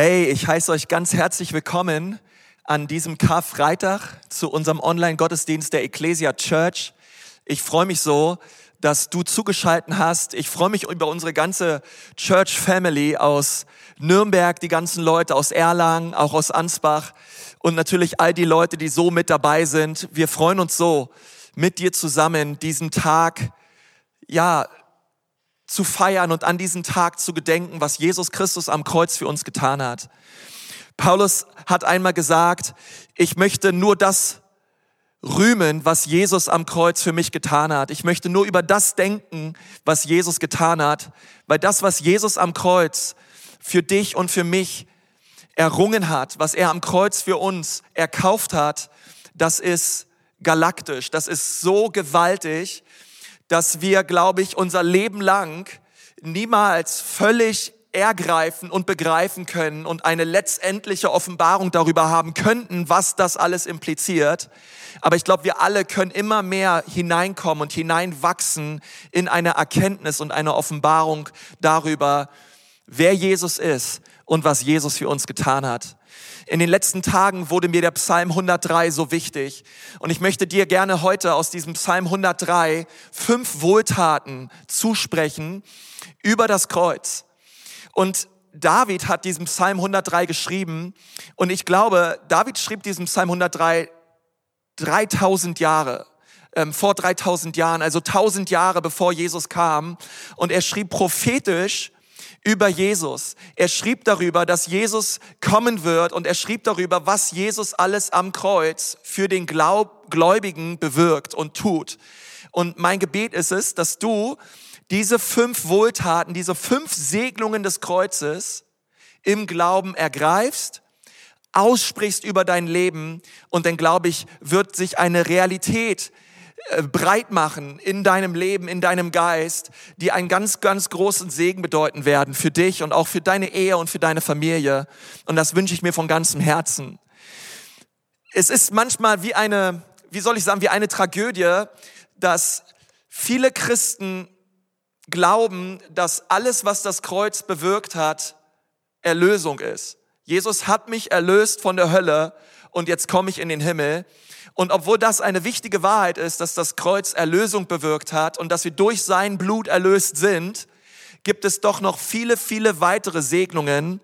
Hey, ich heiße euch ganz herzlich willkommen an diesem Karfreitag zu unserem Online-Gottesdienst der Ecclesia Church. Ich freue mich so, dass du zugeschalten hast. Ich freue mich über unsere ganze Church Family aus Nürnberg, die ganzen Leute aus Erlangen, auch aus Ansbach und natürlich all die Leute, die so mit dabei sind. Wir freuen uns so, mit dir zusammen diesen Tag, ja, zu feiern und an diesen Tag zu gedenken, was Jesus Christus am Kreuz für uns getan hat. Paulus hat einmal gesagt, ich möchte nur das rühmen, was Jesus am Kreuz für mich getan hat. Ich möchte nur über das denken, was Jesus getan hat, weil das, was Jesus am Kreuz für dich und für mich errungen hat, was er am Kreuz für uns erkauft hat, das ist galaktisch, das ist so gewaltig, dass wir, glaube ich, unser Leben lang niemals völlig ergreifen und begreifen können und eine letztendliche Offenbarung darüber haben könnten, was das alles impliziert. Aber ich glaube, wir alle können immer mehr hineinkommen und hineinwachsen in eine Erkenntnis und eine Offenbarung darüber, wer Jesus ist und was Jesus für uns getan hat. In den letzten Tagen wurde mir der Psalm 103 so wichtig. Und ich möchte dir gerne heute aus diesem Psalm 103 fünf Wohltaten zusprechen über das Kreuz. Und David hat diesen Psalm 103 geschrieben. Und ich glaube, David schrieb diesen Psalm 103 3000 Jahre ähm, vor 3000 Jahren, also 1000 Jahre bevor Jesus kam. Und er schrieb prophetisch über Jesus. Er schrieb darüber, dass Jesus kommen wird und er schrieb darüber, was Jesus alles am Kreuz für den Glaub Gläubigen bewirkt und tut. Und mein Gebet ist es, dass du diese fünf Wohltaten, diese fünf Segnungen des Kreuzes im Glauben ergreifst, aussprichst über dein Leben und dann glaube ich, wird sich eine Realität breit machen in deinem Leben, in deinem Geist, die einen ganz, ganz großen Segen bedeuten werden für dich und auch für deine Ehe und für deine Familie. Und das wünsche ich mir von ganzem Herzen. Es ist manchmal wie eine, wie soll ich sagen, wie eine Tragödie, dass viele Christen glauben, dass alles, was das Kreuz bewirkt hat, Erlösung ist. Jesus hat mich erlöst von der Hölle und jetzt komme ich in den Himmel. Und obwohl das eine wichtige Wahrheit ist, dass das Kreuz Erlösung bewirkt hat und dass wir durch sein Blut erlöst sind, gibt es doch noch viele, viele weitere Segnungen,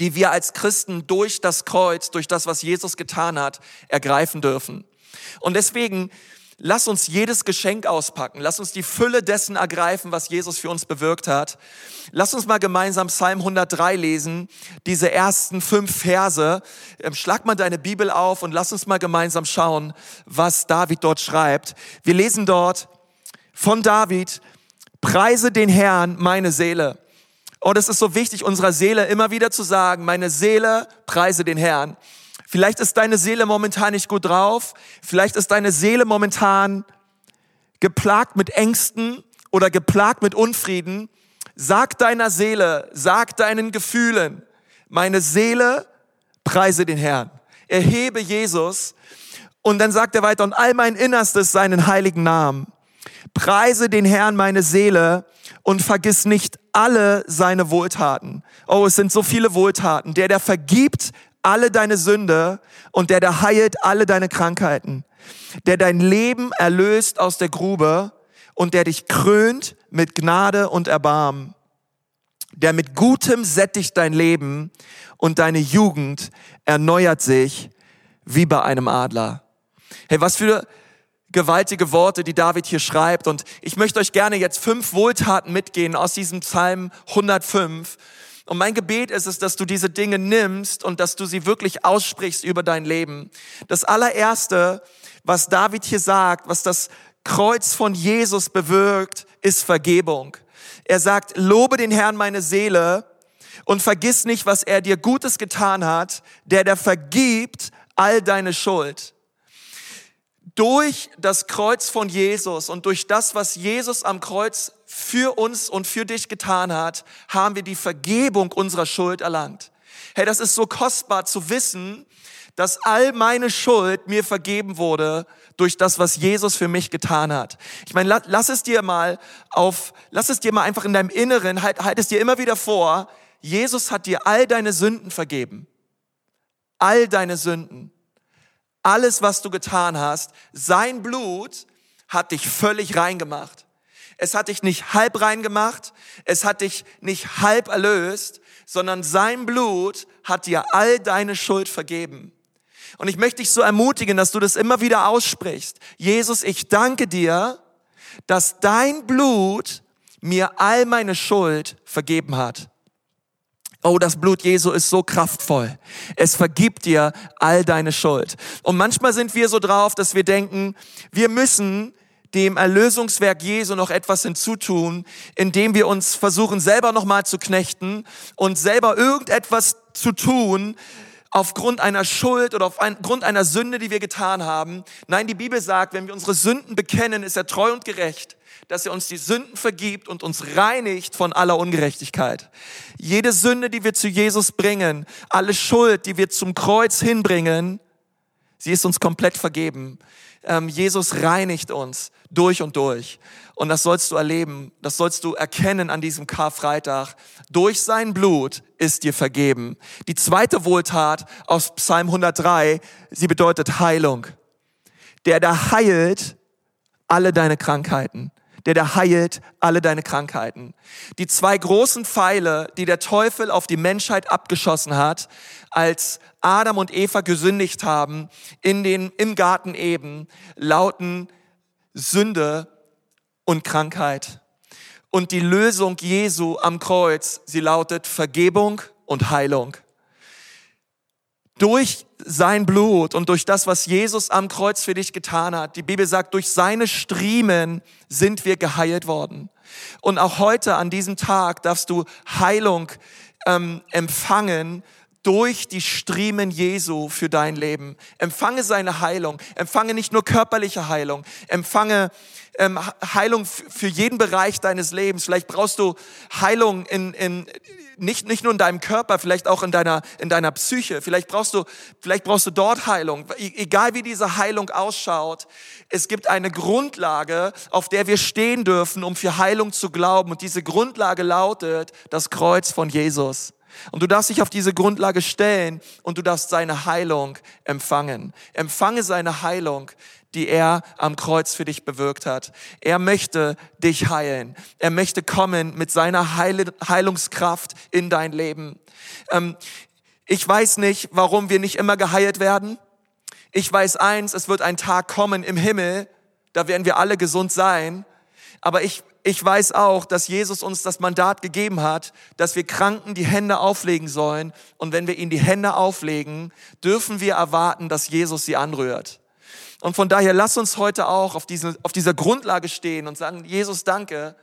die wir als Christen durch das Kreuz, durch das, was Jesus getan hat, ergreifen dürfen. Und deswegen Lass uns jedes Geschenk auspacken. Lass uns die Fülle dessen ergreifen, was Jesus für uns bewirkt hat. Lass uns mal gemeinsam Psalm 103 lesen, diese ersten fünf Verse. Ähm, schlag mal deine Bibel auf und lass uns mal gemeinsam schauen, was David dort schreibt. Wir lesen dort von David, preise den Herrn, meine Seele. Und es ist so wichtig, unserer Seele immer wieder zu sagen, meine Seele, preise den Herrn. Vielleicht ist deine Seele momentan nicht gut drauf. Vielleicht ist deine Seele momentan geplagt mit Ängsten oder geplagt mit Unfrieden. Sag deiner Seele, sag deinen Gefühlen, meine Seele preise den Herrn. Erhebe Jesus. Und dann sagt er weiter, und all mein Innerstes seinen heiligen Namen. Preise den Herrn meine Seele und vergiss nicht alle seine Wohltaten. Oh, es sind so viele Wohltaten. Der, der vergibt alle deine Sünde und der, der heilt alle deine Krankheiten, der dein Leben erlöst aus der Grube und der dich krönt mit Gnade und Erbarmen, der mit Gutem sättigt dein Leben und deine Jugend erneuert sich wie bei einem Adler. Hey, was für gewaltige Worte, die David hier schreibt. Und ich möchte euch gerne jetzt fünf Wohltaten mitgehen aus diesem Psalm 105 und mein Gebet ist es, dass du diese Dinge nimmst und dass du sie wirklich aussprichst über dein Leben. Das allererste, was David hier sagt, was das Kreuz von Jesus bewirkt, ist Vergebung. Er sagt, lobe den Herrn meine Seele und vergiss nicht, was er dir Gutes getan hat, der der vergibt all deine Schuld. Durch das Kreuz von Jesus und durch das, was Jesus am Kreuz für uns und für dich getan hat, haben wir die Vergebung unserer Schuld erlangt. Hey, das ist so kostbar zu wissen, dass all meine Schuld mir vergeben wurde durch das, was Jesus für mich getan hat. Ich meine, lass, es dir mal auf, lass es dir mal einfach in deinem Inneren, halt, halt es dir immer wieder vor, Jesus hat dir all deine Sünden vergeben. All deine Sünden. Alles, was du getan hast. Sein Blut hat dich völlig rein gemacht. Es hat dich nicht halb rein gemacht. Es hat dich nicht halb erlöst, sondern sein Blut hat dir all deine Schuld vergeben. Und ich möchte dich so ermutigen, dass du das immer wieder aussprichst. Jesus, ich danke dir, dass dein Blut mir all meine Schuld vergeben hat. Oh, das Blut Jesu ist so kraftvoll. Es vergibt dir all deine Schuld. Und manchmal sind wir so drauf, dass wir denken, wir müssen dem Erlösungswerk Jesu noch etwas hinzutun, indem wir uns versuchen, selber nochmal zu knechten und selber irgendetwas zu tun, aufgrund einer Schuld oder aufgrund einer Sünde, die wir getan haben. Nein, die Bibel sagt, wenn wir unsere Sünden bekennen, ist er treu und gerecht, dass er uns die Sünden vergibt und uns reinigt von aller Ungerechtigkeit. Jede Sünde, die wir zu Jesus bringen, alle Schuld, die wir zum Kreuz hinbringen, sie ist uns komplett vergeben. Ähm, Jesus reinigt uns durch und durch. Und das sollst du erleben, das sollst du erkennen an diesem Karfreitag. Durch sein Blut ist dir vergeben. Die zweite Wohltat aus Psalm 103, sie bedeutet Heilung. Der da heilt alle deine Krankheiten. Der da heilt alle deine Krankheiten. Die zwei großen Pfeile, die der Teufel auf die Menschheit abgeschossen hat, als Adam und Eva gesündigt haben in den, im Garten eben, lauten Sünde und Krankheit. Und die Lösung Jesu am Kreuz, sie lautet Vergebung und Heilung. Durch sein Blut und durch das, was Jesus am Kreuz für dich getan hat, die Bibel sagt, durch seine Striemen sind wir geheilt worden. Und auch heute an diesem Tag darfst du Heilung ähm, empfangen durch die Striemen Jesu für dein Leben. Empfange seine Heilung. Empfange nicht nur körperliche Heilung. Empfange ähm, Heilung für jeden Bereich deines Lebens. Vielleicht brauchst du Heilung in, in, nicht, nicht nur in deinem Körper, vielleicht auch in deiner, in deiner Psyche. Vielleicht brauchst du, vielleicht brauchst du dort Heilung. E, egal wie diese Heilung ausschaut, es gibt eine Grundlage, auf der wir stehen dürfen, um für Heilung zu glauben. Und diese Grundlage lautet das Kreuz von Jesus. Und du darfst dich auf diese Grundlage stellen und du darfst seine Heilung empfangen. Empfange seine Heilung, die er am Kreuz für dich bewirkt hat. Er möchte dich heilen. Er möchte kommen mit seiner Heilungskraft in dein Leben. Ähm, ich weiß nicht, warum wir nicht immer geheilt werden. Ich weiß eins, es wird ein Tag kommen im Himmel, da werden wir alle gesund sein. Aber ich ich weiß auch, dass Jesus uns das Mandat gegeben hat, dass wir Kranken die Hände auflegen sollen. Und wenn wir ihnen die Hände auflegen, dürfen wir erwarten, dass Jesus sie anrührt. Und von daher lass uns heute auch auf, diese, auf dieser Grundlage stehen und sagen, Jesus, danke,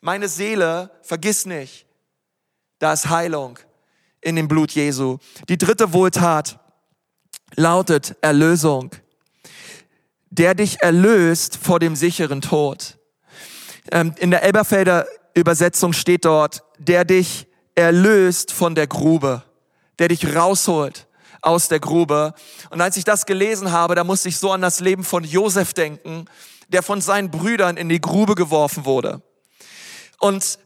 meine Seele, vergiss nicht, da ist Heilung in dem Blut Jesu. Die dritte Wohltat lautet Erlösung. Der dich erlöst vor dem sicheren Tod. Ähm, in der Elberfelder Übersetzung steht dort, der dich erlöst von der Grube, der dich rausholt aus der Grube. Und als ich das gelesen habe, da musste ich so an das Leben von Josef denken, der von seinen Brüdern in die Grube geworfen wurde. Und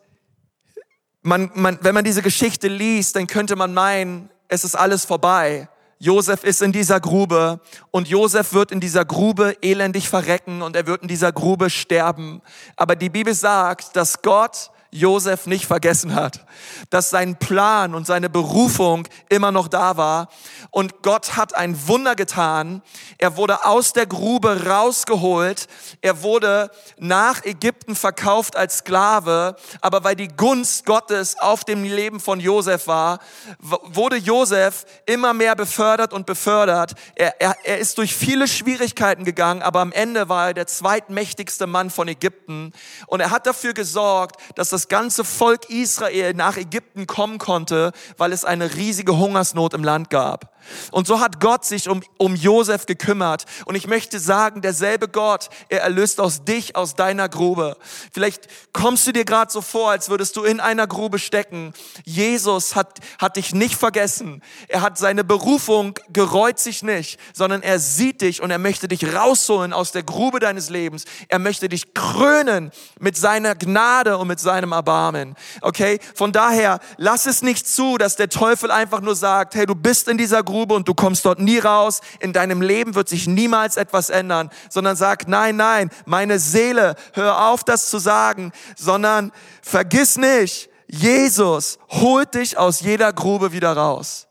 man, man, wenn man diese Geschichte liest, dann könnte man meinen, es ist alles vorbei. Josef ist in dieser Grube und Josef wird in dieser Grube elendig verrecken und er wird in dieser Grube sterben. Aber die Bibel sagt, dass Gott Josef nicht vergessen hat, dass sein Plan und seine Berufung immer noch da war. Und Gott hat ein Wunder getan. Er wurde aus der Grube rausgeholt. Er wurde nach Ägypten verkauft als Sklave. Aber weil die Gunst Gottes auf dem Leben von Josef war, wurde Josef immer mehr befördert und befördert. Er, er, er ist durch viele Schwierigkeiten gegangen, aber am Ende war er der zweitmächtigste Mann von Ägypten. Und er hat dafür gesorgt, dass das ganze Volk Israel nach Ägypten kommen konnte, weil es eine riesige Hungersnot im Land gab. Und so hat Gott sich um, um Josef gekümmert. Und ich möchte sagen, derselbe Gott, er erlöst aus dich, aus deiner Grube. Vielleicht kommst du dir gerade so vor, als würdest du in einer Grube stecken. Jesus hat, hat dich nicht vergessen. Er hat seine Berufung gereut sich nicht, sondern er sieht dich und er möchte dich rausholen aus der Grube deines Lebens. Er möchte dich krönen mit seiner Gnade und mit seinem Erbarmen. Okay? Von daher, lass es nicht zu, dass der Teufel einfach nur sagt, hey, du bist in dieser Grube und du kommst dort nie raus. In deinem Leben wird sich niemals etwas ändern, sondern sag, nein, nein, meine Seele, hör auf, das zu sagen, sondern vergiss nicht, Jesus holt dich aus jeder Grube wieder raus.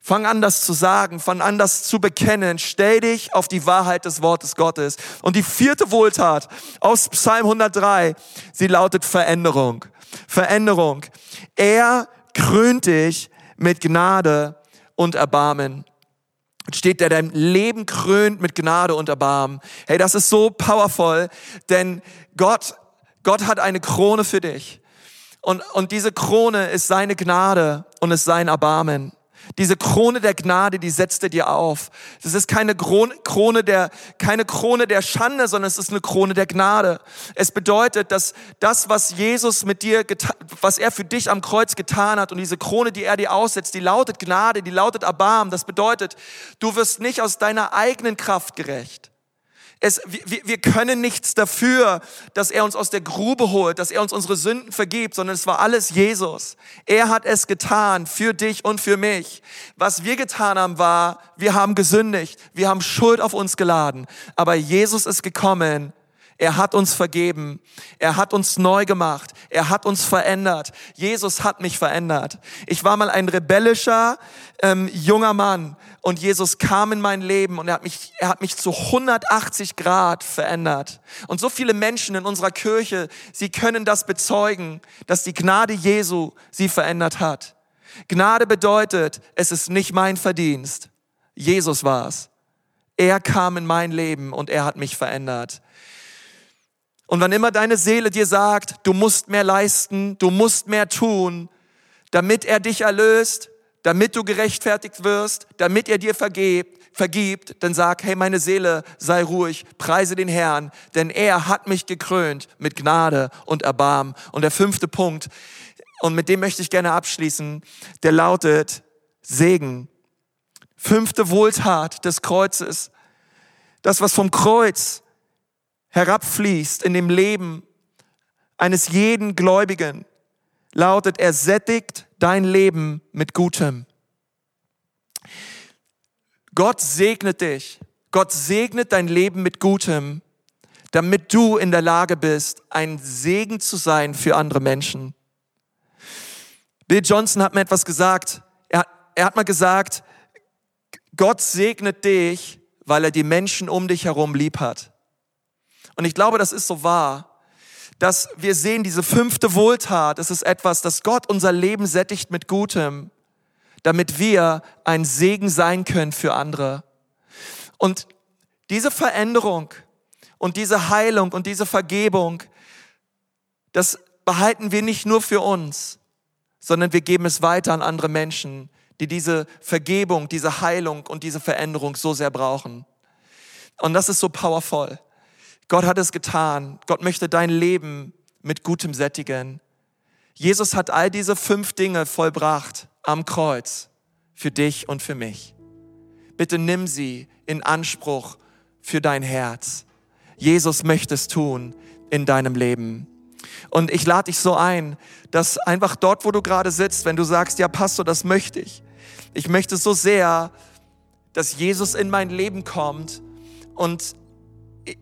Fang an, das zu sagen, fang an, das zu bekennen. Stell dich auf die Wahrheit des Wortes Gottes. Und die vierte Wohltat aus Psalm 103, sie lautet Veränderung. Veränderung. Er krönt dich mit Gnade und Erbarmen. Steht, der dein Leben krönt mit Gnade und Erbarmen. Hey, das ist so powerful, denn Gott, Gott hat eine Krone für dich. Und, und diese Krone ist seine Gnade und ist sein Erbarmen. Diese Krone der Gnade, die setzt er dir auf. Das ist keine Krone der, keine Krone der Schande, sondern es ist eine Krone der Gnade. Es bedeutet, dass das, was Jesus mit dir, was er für dich am Kreuz getan hat und diese Krone, die er dir aussetzt, die lautet Gnade, die lautet Erbarmen. Das bedeutet, du wirst nicht aus deiner eigenen Kraft gerecht. Es, wir, wir können nichts dafür, dass er uns aus der Grube holt, dass er uns unsere Sünden vergibt, sondern es war alles Jesus. Er hat es getan für dich und für mich. Was wir getan haben, war, wir haben gesündigt, wir haben Schuld auf uns geladen. Aber Jesus ist gekommen, er hat uns vergeben. Er hat uns neu gemacht. Er hat uns verändert. Jesus hat mich verändert. Ich war mal ein rebellischer ähm, junger Mann und Jesus kam in mein Leben und er hat mich, er hat mich zu 180 Grad verändert. Und so viele Menschen in unserer Kirche, sie können das bezeugen, dass die Gnade Jesu sie verändert hat. Gnade bedeutet, es ist nicht mein Verdienst. Jesus war es. Er kam in mein Leben und er hat mich verändert. Und wann immer deine Seele dir sagt, du musst mehr leisten, du musst mehr tun, damit er dich erlöst, damit du gerechtfertigt wirst, damit er dir vergebt, vergibt, dann sag, hey, meine Seele, sei ruhig, preise den Herrn, denn er hat mich gekrönt mit Gnade und Erbarm. Und der fünfte Punkt, und mit dem möchte ich gerne abschließen, der lautet Segen. Fünfte Wohltat des Kreuzes. Das, was vom Kreuz herabfließt in dem Leben eines jeden Gläubigen, lautet, er sättigt dein Leben mit Gutem. Gott segnet dich. Gott segnet dein Leben mit Gutem, damit du in der Lage bist, ein Segen zu sein für andere Menschen. Bill Johnson hat mir etwas gesagt. Er, er hat mal gesagt, Gott segnet dich, weil er die Menschen um dich herum lieb hat. Und ich glaube, das ist so wahr dass wir sehen, diese fünfte Wohltat, es ist etwas, dass Gott unser Leben sättigt mit Gutem, damit wir ein Segen sein können für andere. Und diese Veränderung und diese Heilung und diese Vergebung, das behalten wir nicht nur für uns, sondern wir geben es weiter an andere Menschen, die diese Vergebung, diese Heilung und diese Veränderung so sehr brauchen. Und das ist so powerful. Gott hat es getan. Gott möchte dein Leben mit Gutem sättigen. Jesus hat all diese fünf Dinge vollbracht am Kreuz für dich und für mich. Bitte nimm sie in Anspruch für dein Herz. Jesus möchte es tun in deinem Leben. Und ich lade dich so ein, dass einfach dort, wo du gerade sitzt, wenn du sagst, ja, Pastor, das möchte ich. Ich möchte so sehr, dass Jesus in mein Leben kommt und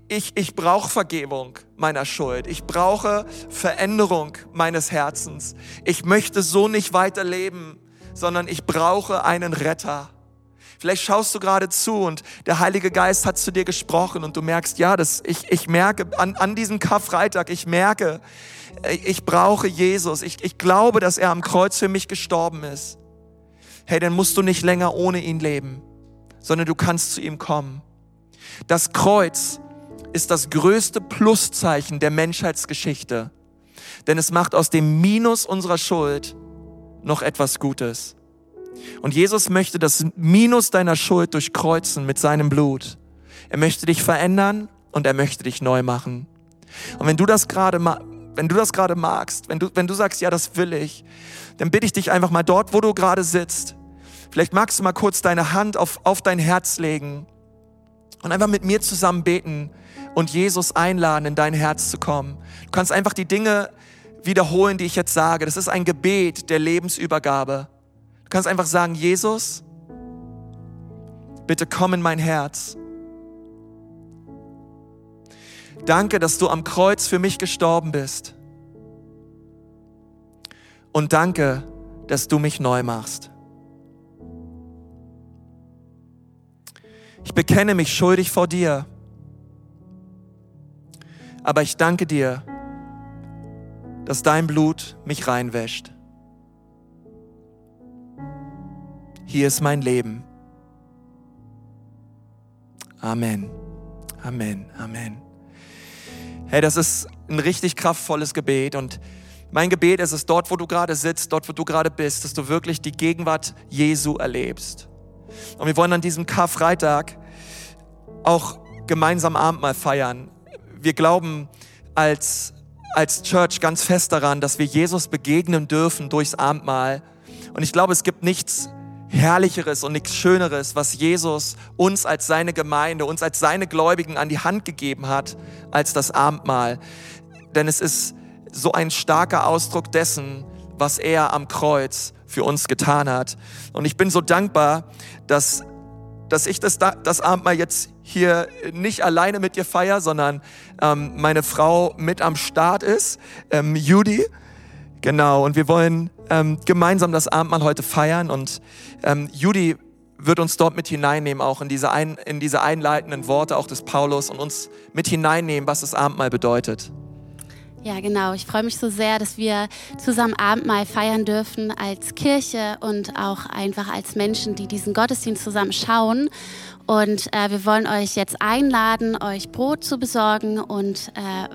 ich, ich brauche Vergebung meiner Schuld. Ich brauche Veränderung meines Herzens. Ich möchte so nicht weiterleben, sondern ich brauche einen Retter. Vielleicht schaust du gerade zu und der Heilige Geist hat zu dir gesprochen und du merkst, ja, das, ich, ich merke an, an diesem Karfreitag, ich merke, ich brauche Jesus. Ich, ich glaube, dass er am Kreuz für mich gestorben ist. Hey, dann musst du nicht länger ohne ihn leben, sondern du kannst zu ihm kommen. Das Kreuz ist das größte Pluszeichen der Menschheitsgeschichte. Denn es macht aus dem Minus unserer Schuld noch etwas Gutes. Und Jesus möchte das Minus deiner Schuld durchkreuzen mit seinem Blut. Er möchte dich verändern und er möchte dich neu machen. Und wenn du das gerade wenn du das gerade magst, wenn du, wenn du sagst, ja, das will ich, dann bitte ich dich einfach mal dort, wo du gerade sitzt. Vielleicht magst du mal kurz deine Hand auf, auf dein Herz legen und einfach mit mir zusammen beten und Jesus einladen, in dein Herz zu kommen. Du kannst einfach die Dinge wiederholen, die ich jetzt sage. Das ist ein Gebet der Lebensübergabe. Du kannst einfach sagen, Jesus, bitte komm in mein Herz. Danke, dass du am Kreuz für mich gestorben bist. Und danke, dass du mich neu machst. Ich bekenne mich schuldig vor dir, aber ich danke dir, dass dein Blut mich reinwäscht. Hier ist mein Leben. Amen. Amen. Amen. Hey, das ist ein richtig kraftvolles Gebet und mein Gebet ist es, dort, wo du gerade sitzt, dort, wo du gerade bist, dass du wirklich die Gegenwart Jesu erlebst. Und wir wollen an diesem Karfreitag auch gemeinsam Abendmahl feiern. Wir glauben als, als Church ganz fest daran, dass wir Jesus begegnen dürfen durchs Abendmahl. Und ich glaube, es gibt nichts Herrlicheres und nichts Schöneres, was Jesus uns als seine Gemeinde, uns als seine Gläubigen an die Hand gegeben hat, als das Abendmahl. Denn es ist so ein starker Ausdruck dessen, was er am Kreuz für uns getan hat. Und ich bin so dankbar, dass, dass ich das, das Abendmahl jetzt hier nicht alleine mit dir feiere, sondern ähm, meine Frau mit am Start ist, ähm, Judy. Genau, und wir wollen ähm, gemeinsam das Abendmahl heute feiern und ähm, Judy wird uns dort mit hineinnehmen, auch in diese, ein, in diese einleitenden Worte auch des Paulus und uns mit hineinnehmen, was das Abendmahl bedeutet. Ja, genau. Ich freue mich so sehr, dass wir zusammen Abendmahl feiern dürfen als Kirche und auch einfach als Menschen, die diesen Gottesdienst zusammen schauen. Und äh, wir wollen euch jetzt einladen, euch Brot zu besorgen und äh,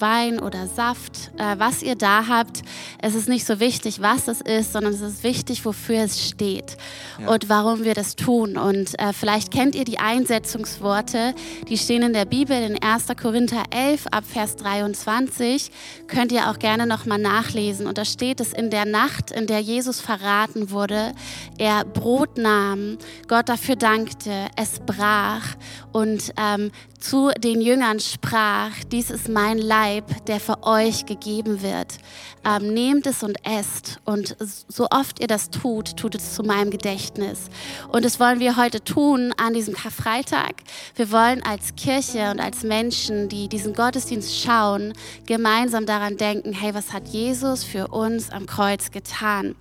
Wein oder Saft, äh, was ihr da habt. Es ist nicht so wichtig, was es ist, sondern es ist wichtig, wofür es steht ja. und warum wir das tun. Und äh, vielleicht kennt ihr die Einsetzungsworte, die stehen in der Bibel in 1. Korinther 11 ab Vers 23. Könnt ihr auch gerne nochmal nachlesen. Und da steht es in der Nacht, in der Jesus verraten wurde, er Brot nahm, Gott dafür dankte, es brach und ähm, zu den Jüngern sprach, dies ist mein Leib, der für euch gegeben wird. Ähm, nehmt es und esst. Und so oft ihr das tut, tut es zu meinem Gedächtnis. Und das wollen wir heute tun an diesem Karfreitag. Wir wollen als Kirche und als Menschen, die diesen Gottesdienst schauen, gemeinsam daran denken, hey, was hat Jesus für uns am Kreuz getan?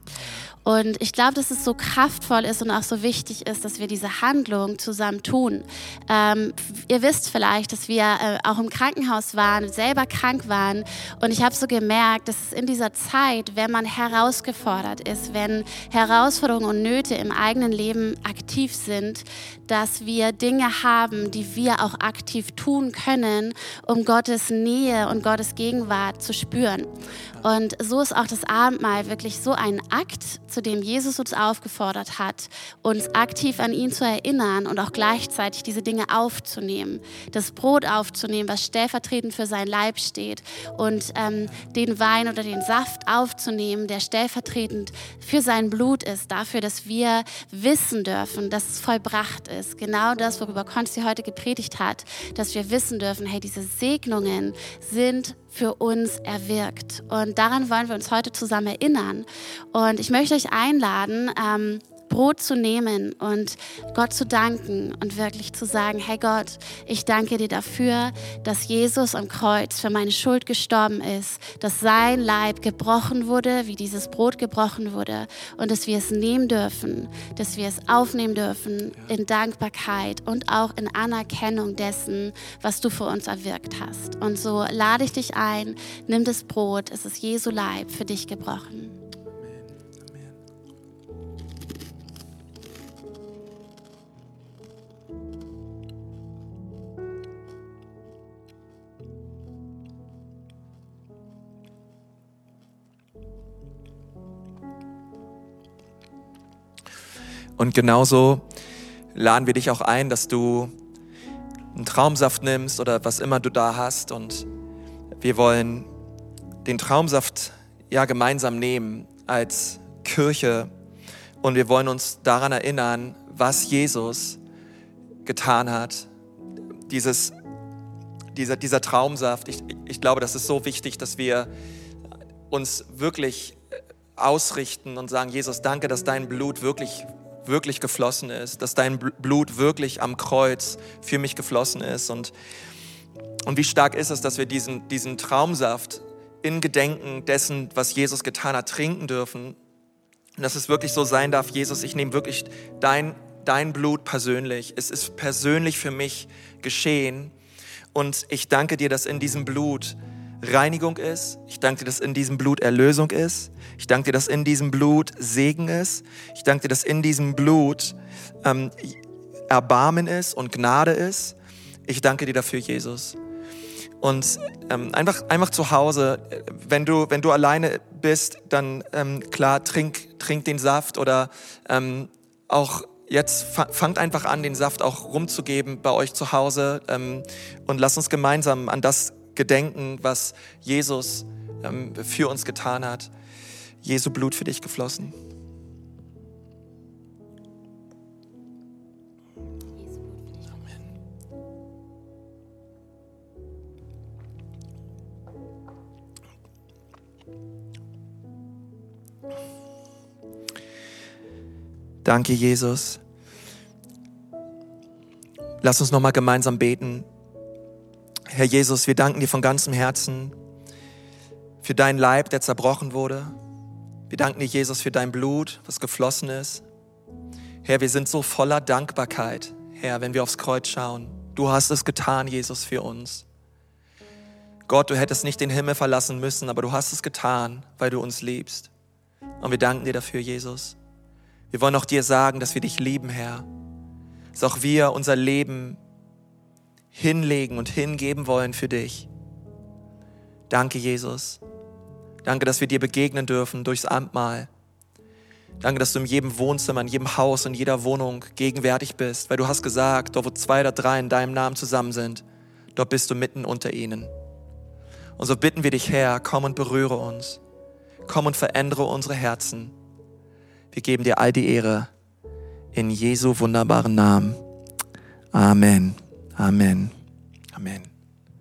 Und ich glaube, dass es so kraftvoll ist und auch so wichtig ist, dass wir diese Handlung zusammen tun. Ähm, ihr wisst vielleicht, dass wir äh, auch im Krankenhaus waren, selber krank waren. Und ich habe so gemerkt, dass es in dieser Zeit, wenn man herausgefordert ist, wenn Herausforderungen und Nöte im eigenen Leben aktiv sind, dass wir Dinge haben, die wir auch aktiv tun können, um Gottes Nähe und Gottes Gegenwart zu spüren. Und so ist auch das Abendmahl wirklich so ein Akt, zu dem Jesus uns aufgefordert hat, uns aktiv an ihn zu erinnern und auch gleichzeitig diese Dinge aufzunehmen. Das Brot aufzunehmen, was stellvertretend für sein Leib steht und ähm, den Wein oder den Saft aufzunehmen, der stellvertretend für sein Blut ist, dafür, dass wir wissen dürfen, dass es vollbracht ist. Genau das, worüber Konsti heute gepredigt hat, dass wir wissen dürfen, hey, diese Segnungen sind für uns erwirkt. Und daran wollen wir uns heute zusammen erinnern. Und ich möchte euch einladen, ähm, Brot zu nehmen und Gott zu danken und wirklich zu sagen, hey Gott, ich danke dir dafür, dass Jesus am Kreuz für meine Schuld gestorben ist, dass sein Leib gebrochen wurde, wie dieses Brot gebrochen wurde und dass wir es nehmen dürfen, dass wir es aufnehmen dürfen in Dankbarkeit und auch in Anerkennung dessen, was du für uns erwirkt hast. Und so lade ich dich ein, nimm das Brot, es ist Jesu Leib für dich gebrochen. Und genauso laden wir dich auch ein, dass du einen Traumsaft nimmst oder was immer du da hast. Und wir wollen den Traumsaft ja gemeinsam nehmen als Kirche. Und wir wollen uns daran erinnern, was Jesus getan hat. Dieses, dieser, dieser Traumsaft. Ich, ich glaube, das ist so wichtig, dass wir uns wirklich ausrichten und sagen, Jesus, danke, dass dein Blut wirklich wirklich geflossen ist, dass dein Blut wirklich am Kreuz für mich geflossen ist. Und, und wie stark ist es, dass wir diesen, diesen Traumsaft in Gedenken dessen, was Jesus getan hat, trinken dürfen. Und dass es wirklich so sein darf, Jesus, ich nehme wirklich dein, dein Blut persönlich. Es ist persönlich für mich geschehen. Und ich danke dir, dass in diesem Blut Reinigung ist. Ich danke dir, dass in diesem Blut Erlösung ist. Ich danke dir, dass in diesem Blut Segen ist. Ich danke dir, dass in diesem Blut ähm, Erbarmen ist und Gnade ist. Ich danke dir dafür, Jesus. Und ähm, einfach, einfach zu Hause, wenn du, wenn du alleine bist, dann ähm, klar, trink, trink den Saft oder ähm, auch jetzt fangt einfach an, den Saft auch rumzugeben bei euch zu Hause ähm, und lasst uns gemeinsam an das gedenken, was Jesus ähm, für uns getan hat. Jesu Blut für dich geflossen. Danke, Jesus. Lass uns nochmal gemeinsam beten. Herr Jesus, wir danken dir von ganzem Herzen für deinen Leib, der zerbrochen wurde. Wir danken dir, Jesus, für dein Blut, was geflossen ist. Herr, wir sind so voller Dankbarkeit, Herr, wenn wir aufs Kreuz schauen. Du hast es getan, Jesus, für uns. Gott, du hättest nicht den Himmel verlassen müssen, aber du hast es getan, weil du uns liebst. Und wir danken dir dafür, Jesus. Wir wollen auch dir sagen, dass wir dich lieben, Herr. Dass auch wir unser Leben hinlegen und hingeben wollen für dich. Danke, Jesus. Danke, dass wir dir begegnen dürfen durchs Amtmahl. Danke, dass du in jedem Wohnzimmer, in jedem Haus, in jeder Wohnung gegenwärtig bist, weil du hast gesagt, dort wo zwei oder drei in deinem Namen zusammen sind, dort bist du mitten unter ihnen. Und so bitten wir dich, Herr, komm und berühre uns. Komm und verändere unsere Herzen. Wir geben dir all die Ehre in Jesu wunderbaren Namen. Amen. Amen. Amen.